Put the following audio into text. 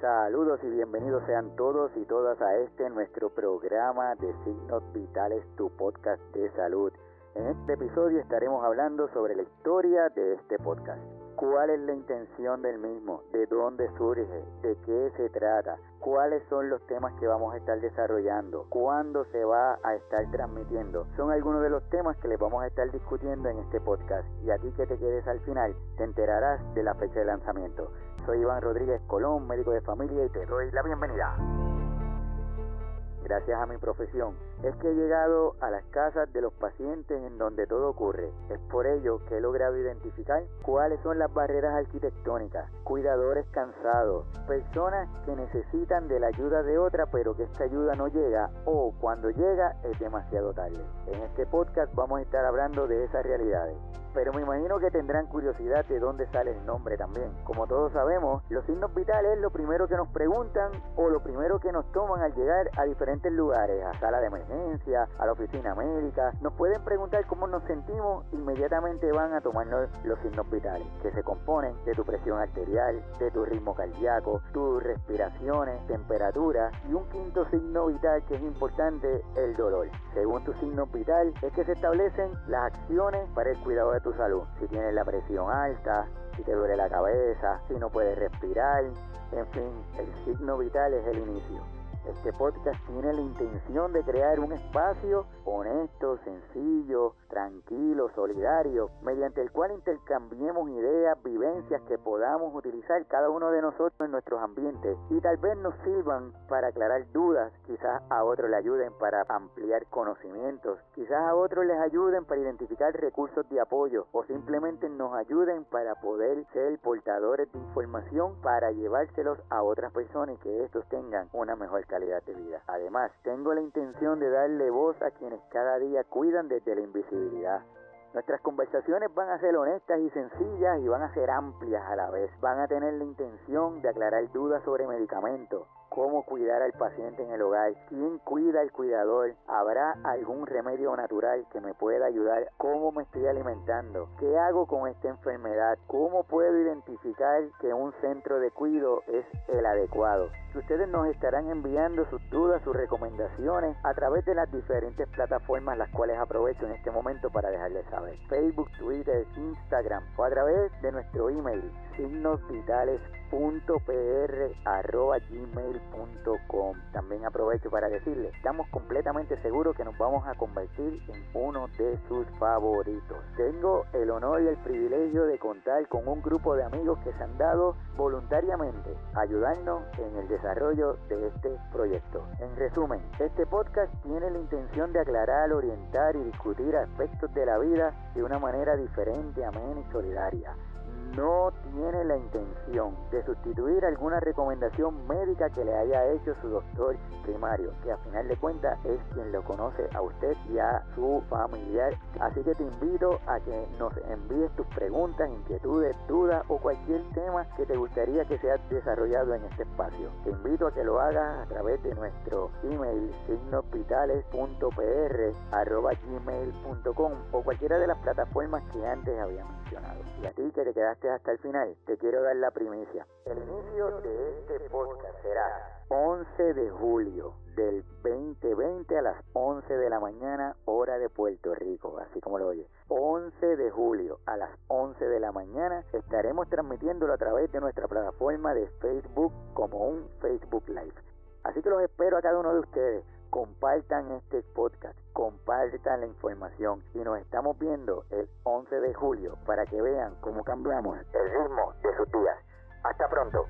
Saludos y bienvenidos sean todos y todas a este nuestro programa de Signos Vitales, tu podcast de salud. En este episodio estaremos hablando sobre la historia de este podcast. ¿Cuál es la intención del mismo? ¿De dónde surge? ¿De qué se trata? ¿Cuáles son los temas que vamos a estar desarrollando? ¿Cuándo se va a estar transmitiendo? Son algunos de los temas que les vamos a estar discutiendo en este podcast. Y a ti que te quedes al final, te enterarás de la fecha de lanzamiento. Soy Iván Rodríguez Colón, médico de familia, y te doy la bienvenida. Gracias a mi profesión, es que he llegado a las casas de los pacientes en donde todo ocurre. Es por ello que he logrado identificar cuáles son las barreras arquitectónicas, cuidadores cansados, personas que necesitan de la ayuda de otra pero que esta ayuda no llega o cuando llega es demasiado tarde. En este podcast vamos a estar hablando de esas realidades. Pero me imagino que tendrán curiosidad de dónde sale el nombre también. Como todos sabemos, los signos vitales es lo primero que nos preguntan o lo primero que nos toman al llegar a diferentes lugares, a sala de emergencia, a la oficina médica. Nos pueden preguntar cómo nos sentimos, inmediatamente van a tomarnos los signos vitales, que se componen de tu presión arterial, de tu ritmo cardíaco, tus respiraciones, temperatura y un quinto signo vital que es importante, el dolor. Según tu signo vital es que se establecen las acciones para el cuidado de tu salud. Si tienes la presión alta, si te duele la cabeza, si no puedes respirar, en fin, el signo vital es el inicio. Este podcast tiene la intención de crear un espacio honesto, sencillo, tranquilo, solidario, mediante el cual intercambiemos ideas, vivencias que podamos utilizar cada uno de nosotros en nuestros ambientes. Y tal vez nos sirvan para aclarar dudas, quizás a otros le ayuden para ampliar conocimientos, quizás a otros les ayuden para identificar recursos de apoyo o simplemente nos ayuden para poder ser portadores de información para llevárselos a otras personas y que estos tengan una mejor calidad de vida. Además, tengo la intención de darle voz a quienes cada día cuidan desde la invisibilidad. Nuestras conversaciones van a ser honestas y sencillas y van a ser amplias a la vez. Van a tener la intención de aclarar dudas sobre medicamentos, cómo cuidar al paciente en el hogar, quién cuida al cuidador, habrá algún remedio natural que me pueda ayudar, cómo me estoy alimentando, qué hago con esta enfermedad, cómo puedo identificar que un centro de cuido es el adecuado. Ustedes nos estarán enviando sus dudas, sus recomendaciones a través de las diferentes plataformas las cuales aprovecho en este momento para dejarles saber. Facebook, Twitter, Instagram o a través de nuestro email signosvitales.pr.gmail.com También aprovecho para decirles, estamos completamente seguros que nos vamos a convertir en uno de sus favoritos. Tengo el honor y el privilegio de contar con un grupo de amigos que se han dado voluntariamente a ayudarnos en el desarrollo de este proyecto. En resumen, este podcast tiene la intención de aclarar, orientar y discutir aspectos de la vida de una manera diferente, amena y solidaria no tiene la intención de sustituir alguna recomendación médica que le haya hecho su doctor primario, que a final de cuentas es quien lo conoce a usted y a su familiar. Así que te invito a que nos envíes tus preguntas, inquietudes, dudas o cualquier tema que te gustaría que sea desarrollado en este espacio. Te invito a que lo hagas a través de nuestro email signospitales.pr.gmail.com o cualquiera de las plataformas que antes había mencionado. Y a ti que te quedaste hasta el final, te quiero dar la primicia. El inicio de este podcast será 11 de julio del 2020 a las 11 de la mañana, hora de Puerto Rico, así como lo oye. 11 de julio a las 11 de la mañana estaremos transmitiéndolo a través de nuestra plataforma de Facebook como un Facebook Live. Así que los espero a cada uno de ustedes compartan este podcast, compartan la información y nos estamos viendo el 11 de julio para que vean cómo cambiamos el ritmo de sus días. Hasta pronto.